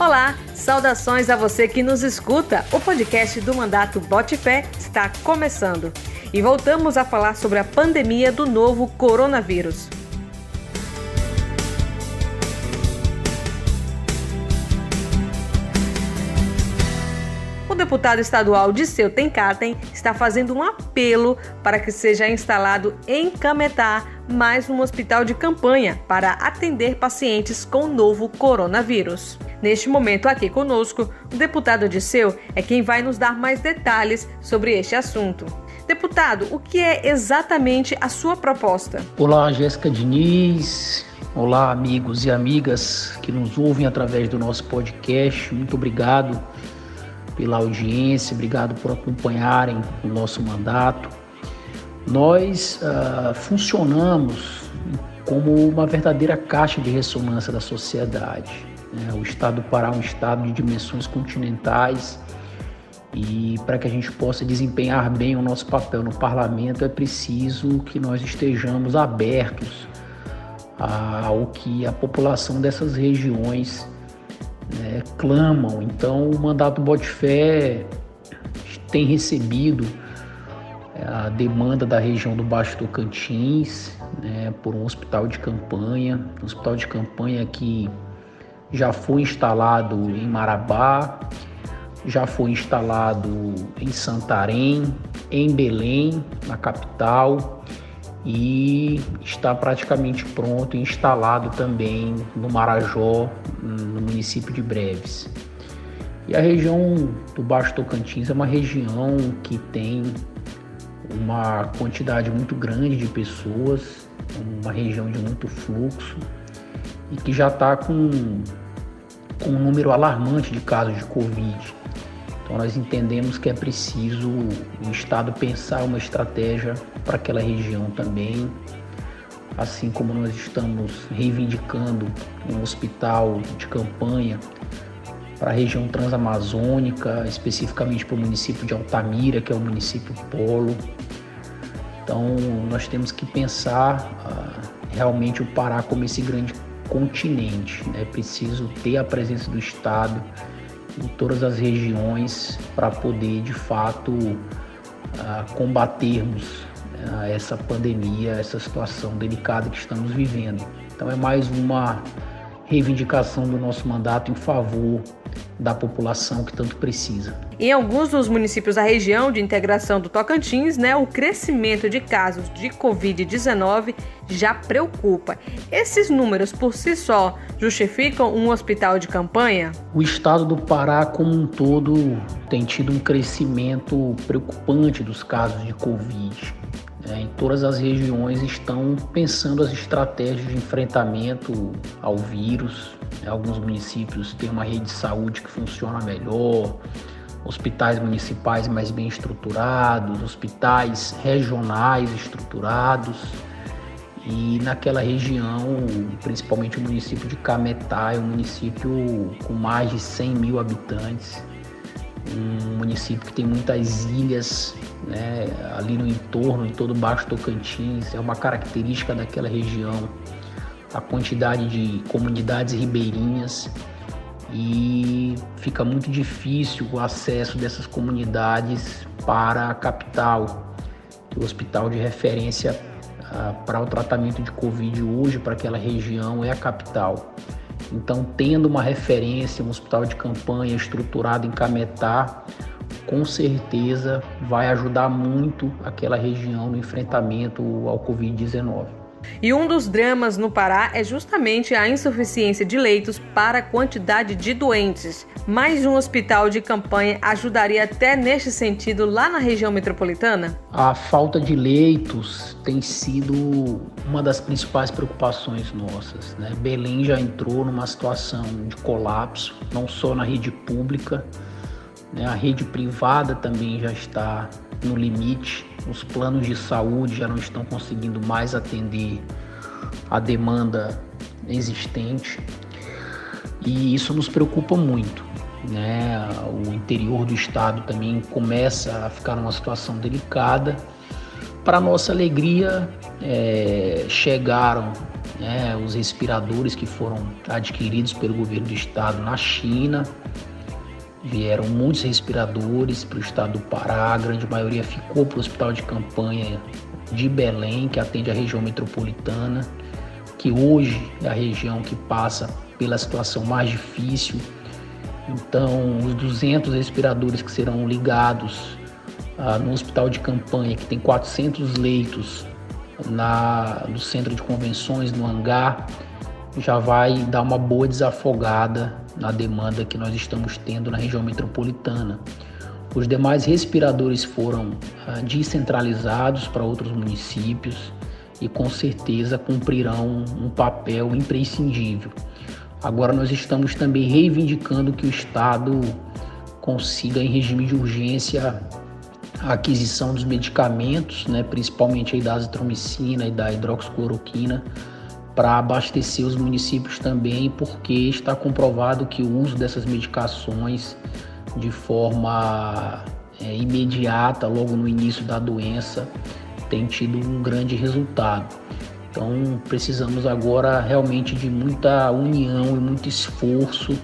Olá, saudações a você que nos escuta. O podcast do Mandato Bote Fé está começando. E voltamos a falar sobre a pandemia do novo coronavírus. O deputado estadual Disseu Tenkaten está fazendo um apelo para que seja instalado em Cametá mais um hospital de campanha para atender pacientes com novo coronavírus. Neste momento, aqui conosco, o deputado Odisseu é quem vai nos dar mais detalhes sobre este assunto. Deputado, o que é exatamente a sua proposta? Olá, Jéssica Diniz. Olá, amigos e amigas que nos ouvem através do nosso podcast. Muito obrigado pela audiência, obrigado por acompanharem o nosso mandato. Nós uh, funcionamos como uma verdadeira caixa de ressonância da sociedade. Né? O estado do Pará é um estado de dimensões continentais e para que a gente possa desempenhar bem o nosso papel no parlamento é preciso que nós estejamos abertos ao que a população dessas regiões né, clamam. Então, o mandato Botifé tem recebido é, a demanda da região do Baixo Tocantins né, por um hospital de campanha, um hospital de campanha que já foi instalado em Marabá, já foi instalado em Santarém, em Belém, na capital, e está praticamente pronto e instalado também no Marajó, no município de Breves. E a região do Baixo Tocantins é uma região que tem uma quantidade muito grande de pessoas, uma região de muito fluxo e que já está com, com um número alarmante de casos de Covid. Então nós entendemos que é preciso o Estado pensar uma estratégia para aquela região também, assim como nós estamos reivindicando um hospital de campanha para a região transamazônica, especificamente para o município de Altamira, que é o município polo. Então nós temos que pensar uh, realmente o Pará como esse grande continente. É preciso ter a presença do Estado em todas as regiões para poder de fato uh, combatermos uh, essa pandemia, essa situação delicada que estamos vivendo. Então é mais uma reivindicação do nosso mandato em favor da população que tanto precisa. Em alguns dos municípios da região de integração do Tocantins, né, o crescimento de casos de Covid-19 já preocupa. Esses números por si só justificam um hospital de campanha? O estado do Pará, como um todo, tem tido um crescimento preocupante dos casos de Covid. É, em todas as regiões estão pensando as estratégias de enfrentamento ao vírus. Alguns municípios têm uma rede de saúde que funciona melhor, hospitais municipais mais bem estruturados, hospitais regionais estruturados. E naquela região, principalmente o município de Cametá, é um município com mais de 100 mil habitantes, um município que tem muitas ilhas né, ali no entorno, em todo o Baixo Tocantins, é uma característica daquela região, a quantidade de comunidades ribeirinhas e fica muito difícil o acesso dessas comunidades para a capital, o hospital de referência ah, para o tratamento de Covid hoje para aquela região é a capital. Então, tendo uma referência, um hospital de campanha estruturado em Cametá, com certeza vai ajudar muito aquela região no enfrentamento ao Covid-19. E um dos dramas no Pará é justamente a insuficiência de leitos para a quantidade de doentes. Mais um hospital de campanha ajudaria até neste sentido lá na região metropolitana? A falta de leitos tem sido uma das principais preocupações nossas. Né? Belém já entrou numa situação de colapso, não só na rede pública, né? a rede privada também já está no limite, os planos de saúde já não estão conseguindo mais atender a demanda existente e isso nos preocupa muito. Né? O interior do estado também começa a ficar numa situação delicada. Para nossa alegria, é, chegaram né, os respiradores que foram adquiridos pelo governo do estado na China. Vieram muitos respiradores para o estado do Pará, a grande maioria ficou para o hospital de campanha de Belém, que atende a região metropolitana, que hoje é a região que passa pela situação mais difícil. Então, os 200 respiradores que serão ligados ah, no hospital de campanha, que tem 400 leitos na, no centro de convenções, no hangar, já vai dar uma boa desafogada na demanda que nós estamos tendo na região metropolitana. Os demais respiradores foram ah, descentralizados para outros municípios e com certeza cumprirão um papel imprescindível. Agora nós estamos também reivindicando que o Estado consiga em regime de urgência a aquisição dos medicamentos, né, principalmente da azitromicina e da hidroxicloroquina, para abastecer os municípios também, porque está comprovado que o uso dessas medicações de forma é, imediata, logo no início da doença, tem tido um grande resultado. Então precisamos agora realmente de muita união e muito esforço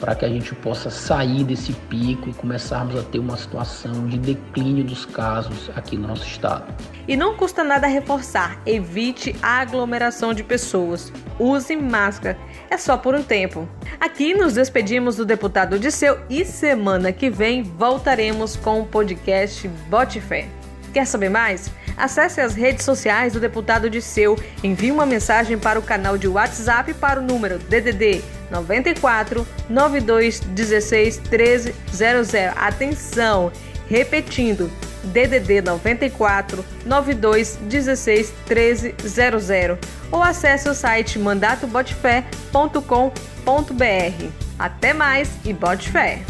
para que a gente possa sair desse pico e começarmos a ter uma situação de declínio dos casos aqui no nosso estado. E não custa nada reforçar: evite a aglomeração de pessoas, use máscara, é só por um tempo. Aqui nos despedimos do deputado Disseu e semana que vem voltaremos com o podcast Bote Fé. Quer saber mais? Acesse as redes sociais do deputado Disseu, envie uma mensagem para o canal de WhatsApp para o número DDD 94 92 16 13 00. Atenção! Repetindo, DDD 94 92 16 13 00 ou acesse o site mandatobotfé.com.br. Até mais e bote fé!